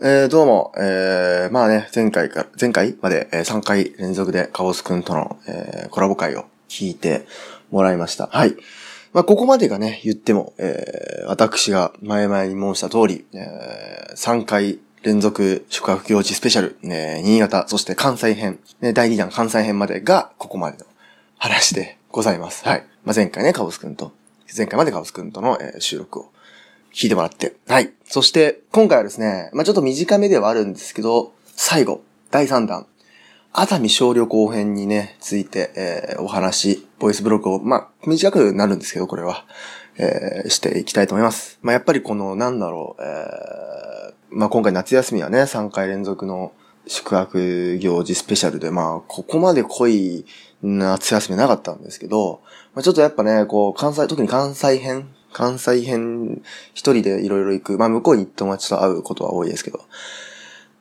えー、どうも、えー、まあね、前回から、前回まで、えー、3回連続でカオスくんとの、えー、コラボ会を聞いてもらいました。はい。まあ、ここまでがね、言っても、えー、私が前々に申した通り、えー、3回連続宿泊行事スペシャル、ね、新潟、そして関西編、ね、第2弾関西編までが、ここまでの話でございます。はい。まあ、前回ね、カオスくんと、前回までカオスくんとの、えー、収録を聞いてもらって。はい。そして、今回はですね、まあちょっと短めではあるんですけど、最後、第3弾、熱海小旅行編にね、ついて、えーお話、ボイスブログを、まあ短くなるんですけど、これは、えーしていきたいと思います。まあやっぱりこの、なんだろう、えーまあ今回夏休みはね、3回連続の宿泊行事スペシャルで、まあここまで濃い夏休みなかったんですけど、まあ、ちょっとやっぱね、こう、関西、特に関西編、関西編、一人でいろいろ行く。まあ、向こうに友達と会うことは多いですけど。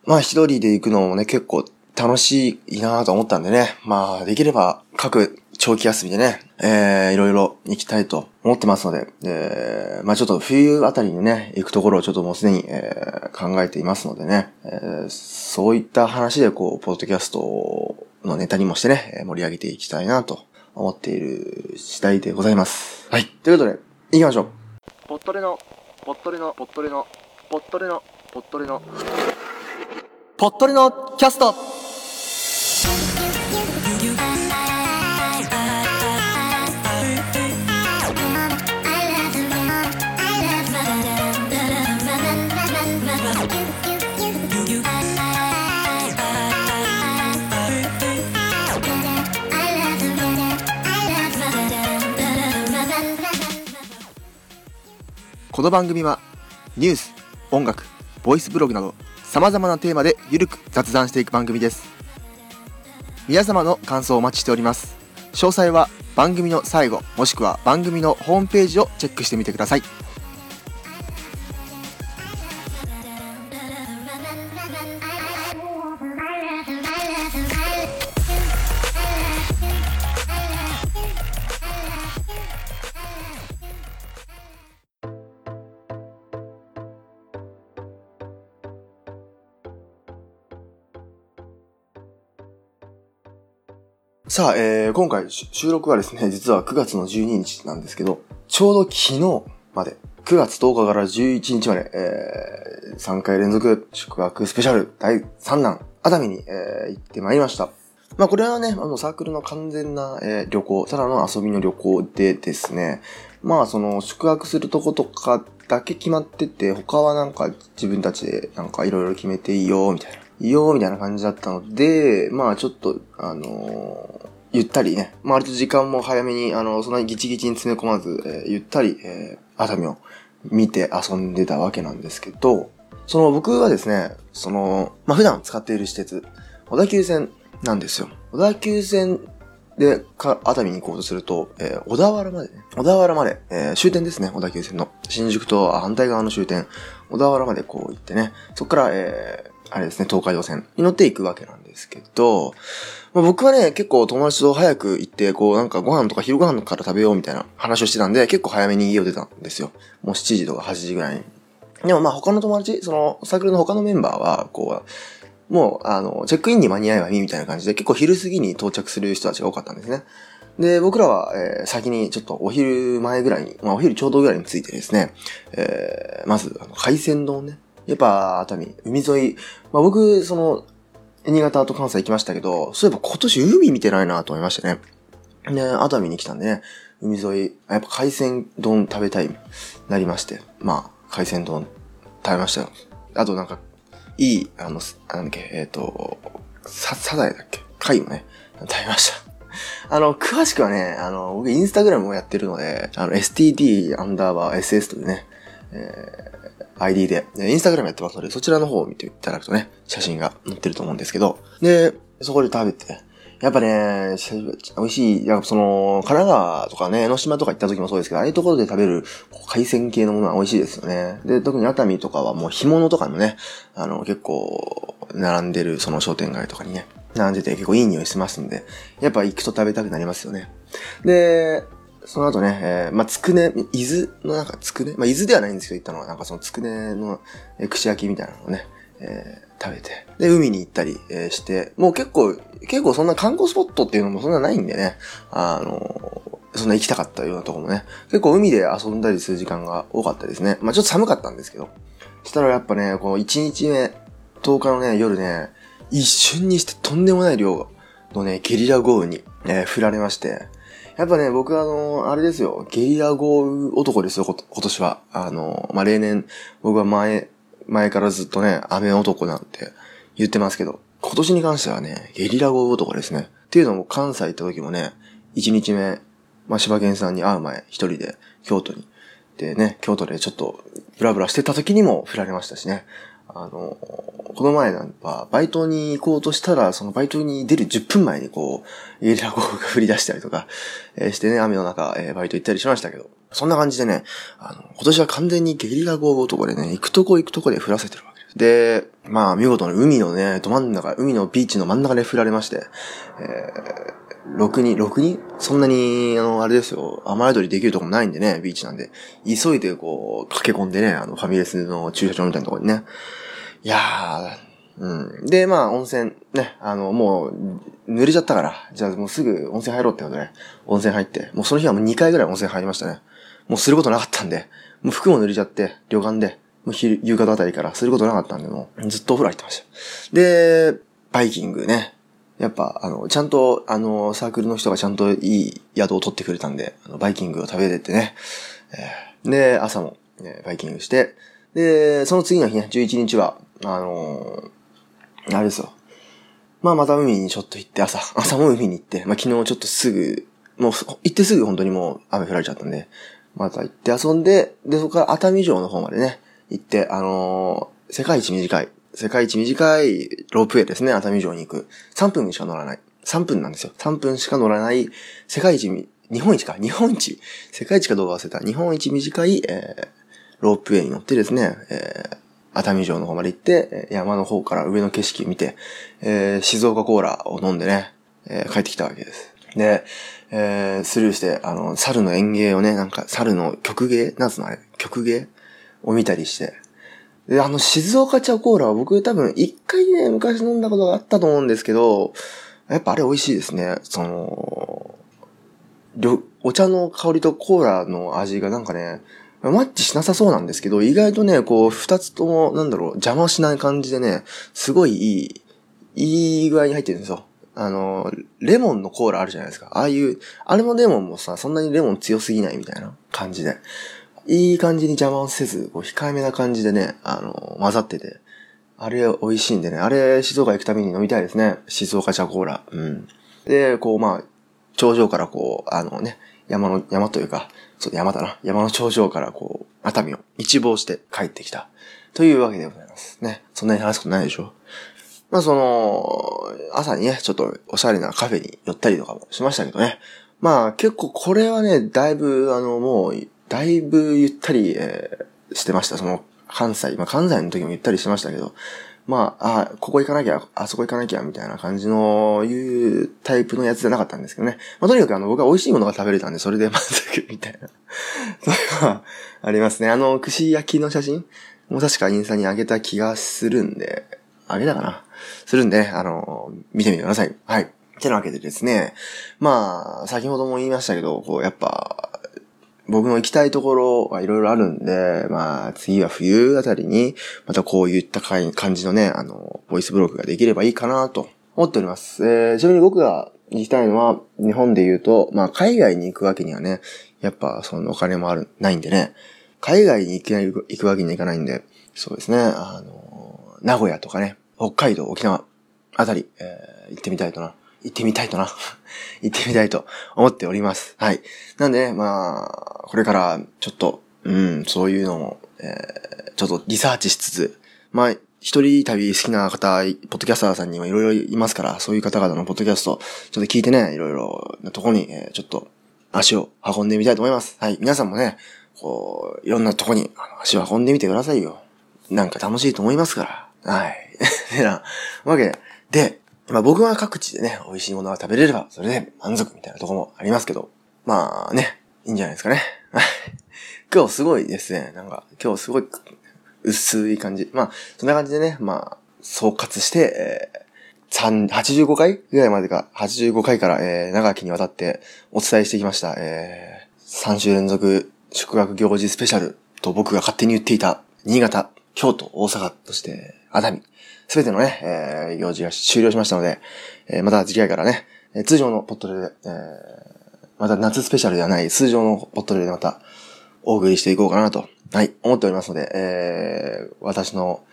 まあ、一人で行くのもね、結構楽しいなと思ったんでね。まあ、できれば、各長期休みでね、えー、いろいろ行きたいと思ってますので、えー、まあちょっと冬あたりにね、行くところをちょっともうすでに、えー考えていますのでね、えーそういった話でこう、ポッドキャストのネタにもしてね、えー盛り上げていきたいなと思っている次第でございます。はい。ということで、行きましょう。ポットレの、ポットレの、ポットレの、ポットレの、ポットレの、ぽっとりのキャストの番組はニュース、音楽、ボイスブログなど様々なテーマでゆるく雑談していく番組です。皆様の感想をお待ちしております。詳細は番組の最後もしくは番組のホームページをチェックしてみてください。さあ、えー、今回収録はですね、実は9月の12日なんですけど、ちょうど昨日まで、9月10日から11日まで、えー、3回連続宿泊スペシャル第3弾、熱海に、えー行ってまいりました。まあこれはね、あのサークルの完全な、えー旅行、ただの遊びの旅行でですね、まあその宿泊するとことかだけ決まってて、他はなんか自分たちでなんかいろいろ決めていいよ、みたいな。いいよ、みたいな感じだったので、まあちょっと、あのーゆったりね、まあ割と時間も早めに、あの、そんなにギチギチに詰め込まず、えーゆったり、えー熱海を見て遊んでたわけなんですけど、その僕はですね、その、まあ普段使っている施設、小田急線なんですよ。小田急線で、か、熱海に行こうとすると、えー小田原までね、小田原まで、えー終点ですね、小田急線の。新宿と反対側の終点、小田原までこう行ってね、そこから、えーあれですね、東海道線に乗っていくわけなんですけど、まあ、僕はね、結構友達と早く行って、こうなんかご飯とか昼ご飯から食べようみたいな話をしてたんで、結構早めに家を出たんですよ。もう7時とか8時ぐらいに。でもまあ他の友達、そのサークルの他のメンバーは、こう、もう、あの、チェックインに間に合えばいいみたいな感じで、結構昼過ぎに到着する人たちが多かったんですね。で、僕らは、えー先にちょっとお昼前ぐらいに、まあお昼ちょうどぐらいについてですね、えーまず、あの海鮮丼ね。やっぱ、熱海、海沿い、まあ僕、その、新潟と関西行きましたけど、そういえば今年海見てないなと思いましてね。で、熱海に来たんでね、海沿い、やっぱ海鮮丼食べたい、なりまして。まあ、海鮮丼食べましたよ。あとなんか、いい、あの、なんだっけ、えっ、と、さ、サザエだっけ？貝もね、食べました。あの、詳しくはね、あの、僕インスタグラムをやってるので、あの、std アンダーバー ss というね、え ID で、インスタグラムやってますので、そちらの方を見ていただくとね、写真が載ってると思うんですけど、で、そこで食べて、やっぱね、美味しい、やっぱその、神奈川とかね、江ノ島とか行った時もそうですけど、ああいうところで食べる海鮮系のものは美味しいですよね。で、特に熱海とかはもう干物とかもね、あの、結構、並んでるその商店街とかにね、並んでて結構いい匂いしてますんで、やっぱ行くと食べたくなりますよね。で、その後ね、えーまあ、つくね、伊豆のなんかつくね、まあ、伊豆ではないんですけど、行ったのは、なんかそのつくねの、え串焼きみたいなのをね、えー食べて、で、海に行ったり、えーして、もう結構、結構そんな観光スポットっていうのもそんなないんでね、あのそんな行きたかったようなとこもね、結構海で遊んだりする時間が多かったですね。まあちょっと寒かったんですけど。したらやっぱね、この1日目、10日のね、夜ね、一瞬にしてとんでもない量のね、ゲリラ豪雨に、えー降られまして、やっぱね、僕はあの、あれですよ、ゲリラ豪雨男ですよ、今年は。あの、まあ、例年、僕は前、前からずっとね、雨男なんて言ってますけど、今年に関してはね、ゲリラ豪雨男ですね。っていうのも関西行った時もね、1日目、まあ、柴犬さんに会う前、一人で京都に。でね、京都でちょっとブラブラしてた時にも振られましたしね。あの、この前なんか、バイトに行こうとしたら、そのバイトに出る10分前にこう、ゲリラ豪雨が降り出したりとか、えーしてね、雨の中、えーバイト行ったりしましたけど、そんな感じでね、あの、今年は完全にゲリラ豪雨男でね、行くとこ行くとこで降らせてるわけ。で。まあ、見事に海のね、ど真ん中、海のビーチの真ん中で降られまして、えー、6人、6人？そんなに、あの、あれですよ、雨宿りできるとこもないんでね、ビーチなんで、急いでこう、駆け込んでね、あの、ファミレスの駐車場みたいなところにね。いやー、うん。で、まあ、温泉、ね、あの、もう、濡れちゃったから、じゃあもうすぐ温泉入ろうってことで、温泉入って、もうその日はもう2回ぐらい温泉入りましたね。もうすることなかったんで、もう服も濡れちゃって、旅館で、もう昼、夕方あたりからすることなかったんで、もうずっとお風呂入ってました。で、バイキングね。やっぱ、あの、ちゃんと、あの、サークルの人がちゃんといい宿を取ってくれたんで、あのバイキングを食べてってね。えーで、朝も、ね、バイキングして、で、その次の日ね、11日は、あのーあれですよ。まあまた海にちょっと行って、朝、朝も海に行って、まあ昨日ちょっとすぐ、もう行ってすぐ本当にもう雨降られちゃったんで、また行って遊んで、で、そこから熱海城の方までね、行って、あのー世界一短い、世界一短いロープウェイですね、熱海城に行く。3分しか乗らない。3分なんですよ。3分しか乗らない、世界一、日本一か、日本一、世界一かどうか忘れた、日本一短い、えー、ロープウェイに乗ってですね、えー、熱海城の方まで行って、山の方から上の景色見て、えー、静岡コーラを飲んでね、えー帰ってきたわけです。で、えー、スルーして、あの、猿の演芸をね、なんか、猿の曲芸？なんつうのあれ？曲芸？を見たりして。で、あの、静岡茶コーラは僕多分一回ね、昔飲んだことがあったと思うんですけど、やっぱあれ美味しいですね。その、お茶の香りとコーラの味がなんかね、マッチしなさそうなんですけど、意外とね、こう、二つとも、なんだろう、邪魔しない感じでね、すごいいい、いい具合に入ってるんですよ。あの、レモンのコーラあるじゃないですか。ああいう、あれのレモンもさ、そんなにレモン強すぎないみたいな感じで。いい感じに邪魔をせず、こう、控えめな感じでね、あの、混ざってて。あれ美味しいんでね、あれ静岡行くたびに飲みたいですね。静岡茶コーラ。うん。で、こう、まあ、頂上からこう、あのね、山の、山というか、そう山だな。山の頂上からこう、熱海を一望して帰ってきた。というわけでございます。ね。そんなに話すことないでしょ。まあその、朝にね、ちょっとおしゃれなカフェに寄ったりとかもしましたけどね。まあ結構これはね、だいぶあのもう、だいぶゆったり、えーしてました。その関西、まあ関西の時もゆったりしてましたけど、まあ、あ、ここ行かなきゃ、あそこ行かなきゃ、みたいな感じの、いうタイプのやつじゃなかったんですけどね。まあとにかくあの僕は美味しいものが食べれたんで、それで満足みたいな。それはありますね。あの、串焼きの写真もう確かインスタに上げた気がするんで、あげたかな？するんで、あの、見てみてください。はい。てなわけでですね、まあ、先ほども言いましたけど、こう、やっぱ、僕の行きたいところがいろいろあるんで、まあ、次は冬あたりに、またこういった感じのね、あの、ボイスブログができればいいかなと思っております。えー、ちなみに僕が行きたいのは、日本で言うと、まあ、海外に行くわけにはね、やっぱ、そのお金もある、ないんでね、海外に行け行くわけにはいかないんで、そうですね、あの、名古屋とかね、北海道、沖縄あたり、えー行ってみたいとな。行ってみたいとな。行ってみたいと思っております。はい。なんでね、まあ、これから、ちょっと、うん、そういうのも、えーちょっとリサーチしつつ、まあ、一人旅好きな方、ポッドキャスターさんにはいろいろいますから、そういう方々のポッドキャスト、ちょっと聞いてね、いろいろなとこに、えーちょっと足を運んでみたいと思います。はい。皆さんもね、こう、いろんなとこに足を運んでみてくださいよ。なんか楽しいと思いますから。はい。て なわけ、で、まあ僕は各地でね、美味しいものが食べれれば、それで満足みたいなとこもありますけど、まあね、いいんじゃないですかね。今日すごいですね、なんか、今日すごい、薄い感じ。まあ、そんな感じでね、まあ、総括して、えー、85回ぐらいまでか、85回から、えー、長きにわたってお伝えしてきました。えー、3週連続宿泊行事スペシャルと僕が勝手に言っていた、新潟、京都、大阪として、熱海、すべてのね、えー、行事が終了しましたので、えー、また次回からね、えー通常のポットレで、えー、また夏スペシャルではない通常のポットレでまたお送りしていこうかなと、はい、思っておりますので、えー、私の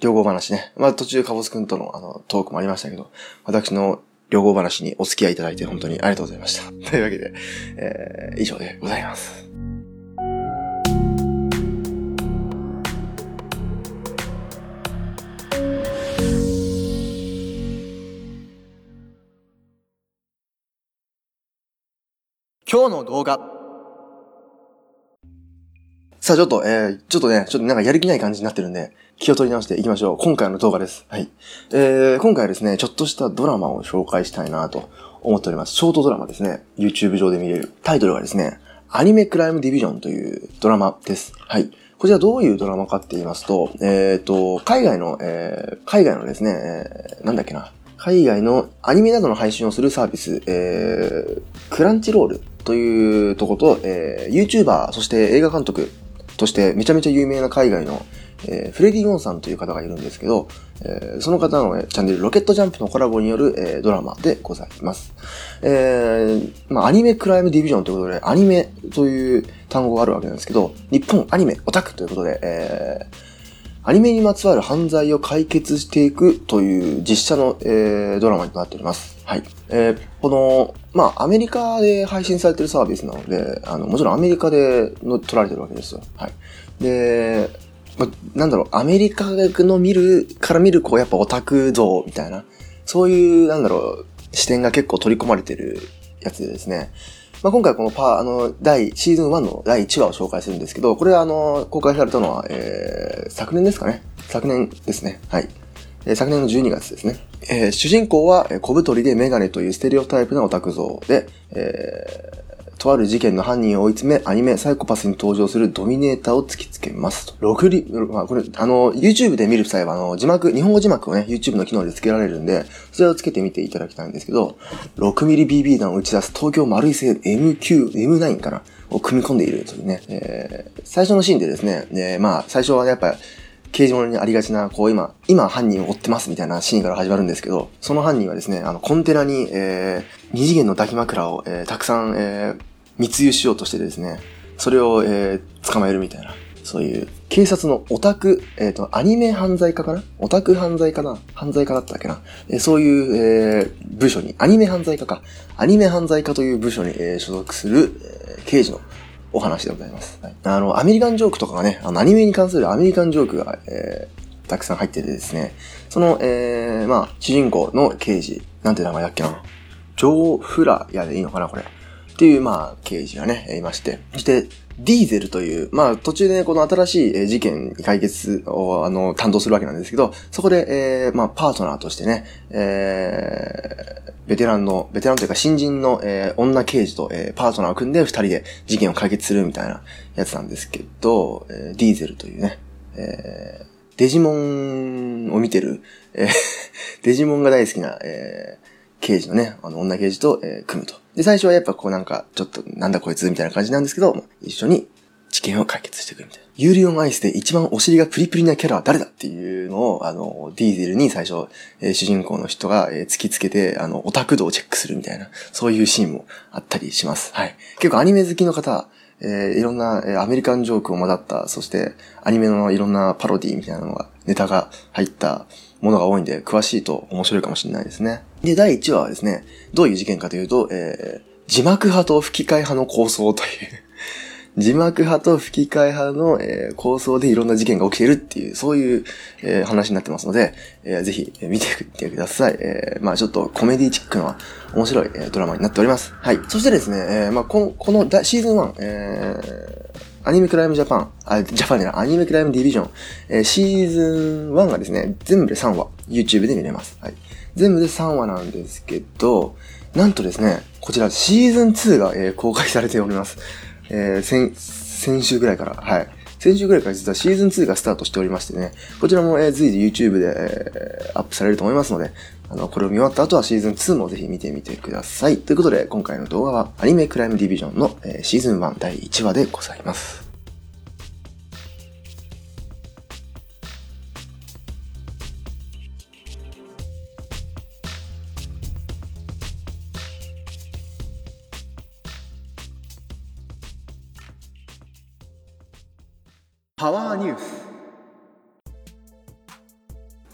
両語話ね、まあ途中カボス君とのあのトークもありましたけど、私の両語話にお付き合いいただいて本当にありがとうございました。というわけで、えー、以上でございます。今日の動画。さあちょっと、えー、ちょっとね、ちょっとなんかやる気ない感じになってるんで、気を取り直していきましょう。今回の動画です。はい。えー、今回はですね、ちょっとしたドラマを紹介したいなと思っております。ショートドラマですね。YouTube 上で見れる。タイトルがですね、アニメクライムディビジョンというドラマです。はい。こちらどういうドラマかって言いますと、えっ、と、海外の、えー、海外のですね、えー、なんだっけな。海外のアニメなどの配信をするサービス、えー、クランチロールというとこと、えー、YouTuber、そして映画監督としてめちゃめちゃ有名な海外の、えーフレディ・モンさんという方がいるんですけど、えーその方の、えーチャンネルロケットジャンプのコラボによる、えードラマでございます。えーまあ、アニメクライムディビジョンということで、アニメという単語があるわけなんですけど、日本アニメオタクということで、えーアニメにまつわる犯罪を解決していくという実写の、えードラマになっております。はい。えーこの、まあ、アメリカで配信されてるサービスなので、あの、もちろんアメリカでの撮られてるわけですよ。はい。で、まあ、なんだろう、アメリカの見る、から見る、こう、やっぱオタク像みたいな、そういう、なんだろう、視点が結構取り込まれてるやつでですね。まあ、今回このパー、あの、第、シーズン1の第1話を紹介するんですけど、これはあの、公開されたのは、えー、昨年ですかね。昨年ですね。はい。えー昨年の12月ですね。えー主人公は、小太りでメガネというステレオタイプなオタク像で、えーとある事件の犯人を追い詰め、アニメサイコパスに登場するドミネーターを突きつけますと。6リ、まあこれ、あの、YouTube で見る際は、あの、字幕、日本語字幕をね、YouTube の機能で付けられるんで、それを付けてみていただきたいんですけど、6mmBB 弾を打ち出す東京丸い製 MQ、M9 かなを組み込んでいるというね、えー最初のシーンでですね、えーまあ、最初はねやっぱ、刑事物にありがちな、こう今、今犯人を追ってますみたいなシーンから始まるんですけど、その犯人はですね、あの、コンテナに、えー、二次元の抱き枕を、えーたくさん、えー密輸しようとしてですね、それを、えー捕まえるみたいな、そういう、警察のオタク、えっ、と、アニメ犯罪課かな？オタク犯罪かな犯罪課だったっけな、えーそういう、えー部署に、アニメ犯罪課か、アニメ犯罪課という部署に、え所属する、えー刑事のお話でございます。はいあの、アメリカンジョークとかがね、あの、アニメに関するアメリカンジョークが、えーたくさん入っててですね、その、えー、まあ、主人公の刑事、なんて名前だっけな。ジョー・フラヤでいいのかな、これ。っていう、まあ、刑事がね、いまして。そして、ディーゼルという、まあ、途中でね、この新しい事件解決を、あの、担当するわけなんですけど、そこで、えー、まあ、パートナーとしてね、えー、ベテランの、ベテランというか新人の、えー女刑事と、えーパートナーを組んで二人で事件を解決するみたいなやつなんですけど、えーディーゼルというね、えーデジモンを見てる、えー デジモンが大好きな、えー刑事のね、あの、女刑事と、えー組むと。で、最初はやっぱこうなんか、ちょっと、なんだこいつみたいな感じなんですけど、一緒に事件を解決していくみたいな。ユーリオンアイスで一番お尻がプリプリなキャラは誰だっていうのを、あの、ディーゼルに最初、えー主人公の人が、えー突きつけて、あの、オタク度をチェックするみたいな、そういうシーンもあったりします。はい。結構アニメ好きの方、えーいろんな、えーアメリカンジョークを混ざった、そしてアニメのいろんなパロディみたいなのが、ネタが入ったものが多いんで、詳しいと面白いかもしれないですね。で、第1話はですね、どういう事件かというと、えー字幕派と吹き替え派の構想という、字幕派と吹き替え派の、えー構想でいろんな事件が起きてるっていう、そういう、えー話になってますので、えーぜひ、見てみてください。えーまあちょっとコメディチックな面白い、えドラマになっております。はい。そしてですね、えーまあこの、このシーズン1、えーアニメクライムジャパン、あ、ジャパンじゃない、アニメクライムディビジョン、えシーズン1がですね、全部で3話、YouTube で見れます。はい。全部で3話なんですけど、なんとですね、こちらシーズン2が、えー公開されております。えー先、先週ぐらいから、はい。先週ぐらいから実はシーズン2がスタートしておりましてね、こちらも、えー、随時 YouTube で、えー、アップされると思いますので、あの、これを見終わった後はシーズン2もぜひ見てみてください。ということで、今回の動画はアニメクライムディビジョンの、えー、シーズン1第1話でございます。パワーニュース。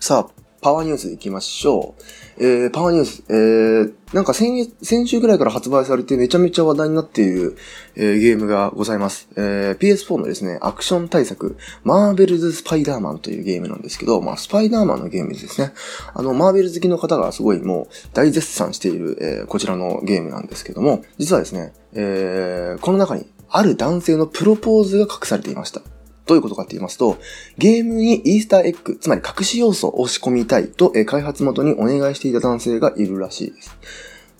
さあ、パワーニュース行きましょう。えー、パワーニュース、えー、なんか先先週ぐらいから発売されてめちゃめちゃ話題になっている、えー、ゲームがございます。えー、PS4 のですね、アクション対策、マーベルズ・スパイダーマンというゲームなんですけど、まあ、スパイダーマンのゲームですね。あの、マーベル好きの方がすごいもう大絶賛している、えー、こちらのゲームなんですけども、実はですね、えー、この中にある男性のプロポーズが隠されていました。どういうことかって言いますと、ゲームにイースターエッグ、つまり隠し要素を仕込みたいと、え開発元にお願いしていた男性がいるらしいです。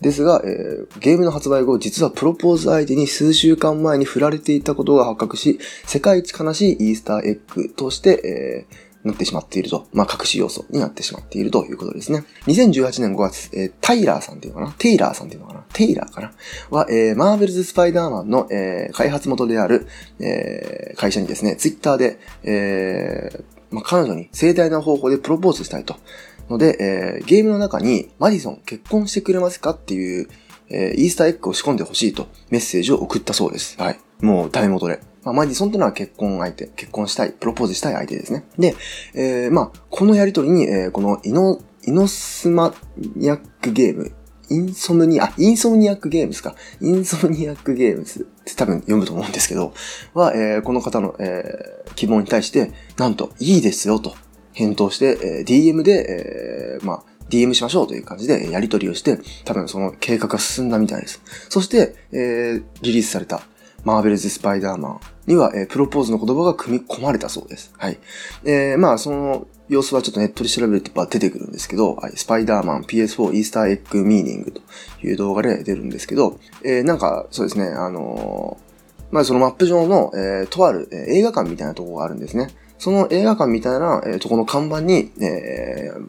ですが、えー、ゲームの発売後、実はプロポーズ相手に数週間前に振られていたことが発覚し、世界一悲しいイースターエッグとして、えーなってしまっていると。まあ、隠し要素になってしまっているということですね。2018年5月、えー、タイラーさんっていうのかな？テイラーさんっていうのかな？テイラーかな？は、えー、マーベルズ・スパイダーマンの、えー、開発元である、えー、会社にですね、ツイッターで、えー、まあ、彼女に盛大な方法でプロポーズしたいと。ので、えー、ゲームの中に、マディソン結婚してくれますかっていう、えー、イースターエッグを仕込んでほしいとメッセージを送ったそうです。はい。もう、ダメ元で。まあ、マディソンっていうのは結婚相手、結婚したい、プロポーズしたい相手ですね。で、えー、まあ、このやりとりに、えー、このイノ、イノスマニアックゲーム、インソムニア、インソムニアックゲームスか。インソムニアックゲームズって多分読むと思うんですけど、は、えー、この方の、えー、希望に対して、なんと、いいですよと返答して、えー、DM で、えー、まあ、DM しましょうという感じでやり取りをして、多分その計画が進んだみたいです。そして、えー、リリースされたマーベルズ・スパイダーマンには、えー、プロポーズの言葉が組み込まれたそうです。はい。えー、まあ、その様子はちょっとネットで調べると出てくるんですけど、はい、スパイダーマン PS4 イースターエッグミーニングという動画で出るんですけど、えー、なんか、そうですね、あのー、まあ、そのマップ上の、えー、とある、えー、映画館みたいなとこがあるんですね。その映画館みたいな、えー、とこの看板に、えー、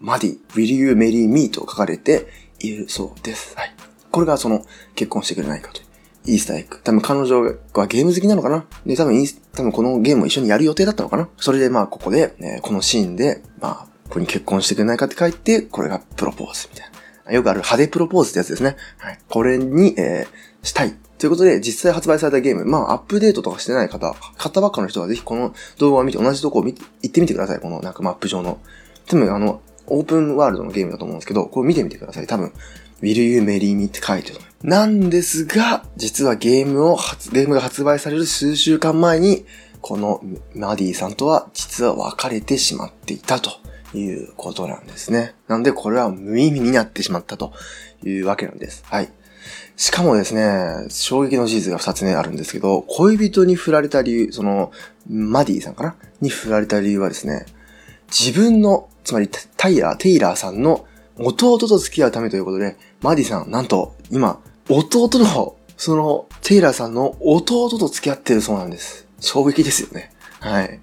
マディ、Will you marry me? と書かれているそうです。はい。これがその結婚してくれないかという。イースターエッグ。多分彼女はゲーム好きなのかな？で、多分イース、多分このゲームを一緒にやる予定だったのかな？それでまあここで、ね、このシーンで、まあ、ここに結婚してくれないかって書いて、これがプロポーズみたいな。よくある派手プロポーズってやつですね。はい。これに、えー、したい。ということで、実際発売されたゲーム、まあ、アップデートとかしてない方、買ったばっかの人はぜひこの動画を見て、同じとこを見て、行ってみてください。このなんかマップ上の。多分あの、オープンワールドのゲームだと思うんですけど、これ見てみてください。多分、Will You Marry Me? って書いてると思なんですが、実はゲームをゲームが発売される数週間前に、このマディさんとは実は別れてしまっていたということなんですね。なんでこれは無意味になってしまったというわけなんです。はい。しかもですね、衝撃の事実が2つ目あるんですけど、恋人に振られた理由、その、マディさんかな？に振られた理由はですね、自分の、つまりタイラー、テイラーさんの弟と付き合うためということで、マディさん、なんと、今、弟の、その、テイラーさんの弟と付き合ってるそうなんです。衝撃ですよね。はい。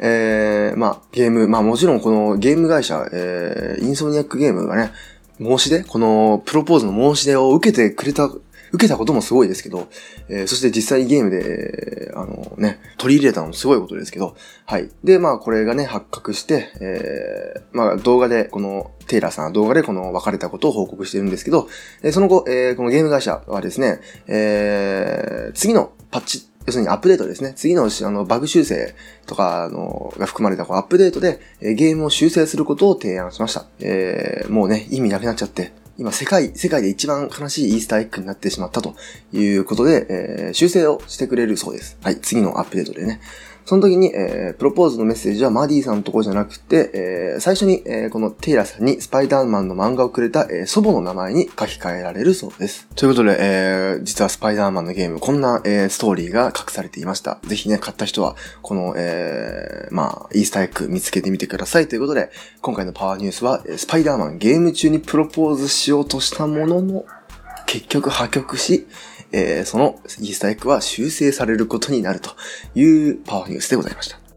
えー、まあ、ゲーム、まあもちろんこのゲーム会社、えー、インソニアックゲームがね、申し出このプロポーズの申し出を受けてくれた受けたこともすごいですけど、えー、そして実際ゲームで、あのね、取り入れたのもすごいことですけど、はい。で、まあこれがね、発覚して、えー、まあ動画で、この、テイラーさんは動画でこの別れたことを報告してるんですけど、えー、その後、えー、このゲーム会社はですね、えー、次のパッチ、要するにアップデートですね。次のあのバグ修正とかあのが含まれたこのアップデートで、えー、ゲームを修正することを提案しました。えー、もうね、意味なくなっちゃって、今世界、世界で一番悲しいイースターエッグになってしまったということで、えー、修正をしてくれるそうです。はい、次のアップデートでね。その時に、えー、プロポーズのメッセージはマディさんのとこじゃなくて、えー、最初に、えー、このテイラさんにスパイダーマンの漫画をくれた、えー、祖母の名前に書き換えられるそうです。ということで、えー、実はスパイダーマンのゲーム、こんな、えー、ストーリーが隠されていました。ぜひね、買った人は、この、えー、まあ、イースターエッグ見つけてみてくださいということで、今回のパワーニュースは、スパイダーマンゲーム中にプロポーズしようとしたものの、結局破局し、えーそのイースターエッグは修正されることになるというパワーニュースでございました。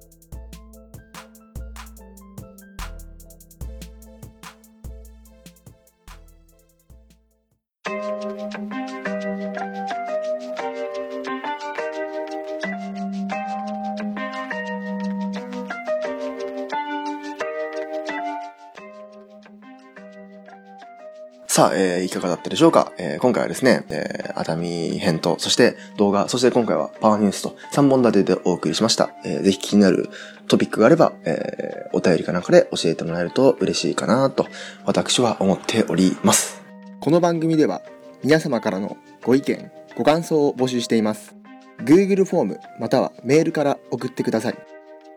さあ、えーいかがだったでしょうか、えー今回はですね、えー熱海編と、そして動画、そして今回はパワーニュースと3本立てでお送りしました。えーぜひ気になるトピックがあれば、えーお便りかなんかで教えてもらえると嬉しいかなと、私は思っております。この番組では、皆様からのご意見、ご感想を募集しています。Google フォームまたはメールから送ってください。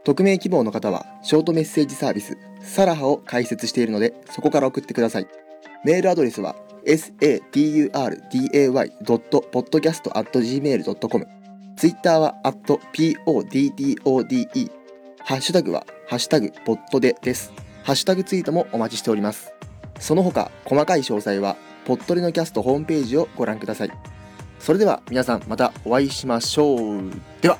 匿名希望の方は、ショートメッセージサービス、サラハを開設しているので、そこから送ってください。メールアドレスは saturday.podcast.gmail.com ツイッターは @poddode ハッシュタグはハッシュタグポッドでです。ハッシュタグツイートもお待ちしております。その他、細かい詳細は、ポッドレのキャストホームページをご覧ください。それでは皆さんまたお会いしましょう。では。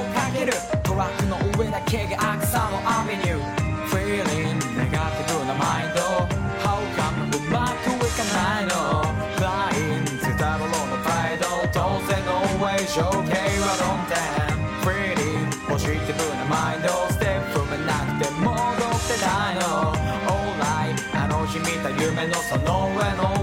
をかけるトラックの上だけがアクサのアベニュー Feeling ネガティブなマインド。How come うまくいかないの。Flying ゼタロロの態度。当然の way 情景は論点 Pretty ポジティブなマインド。ステップ踏めなくて戻ってないの。Alright あの日見た夢のその上の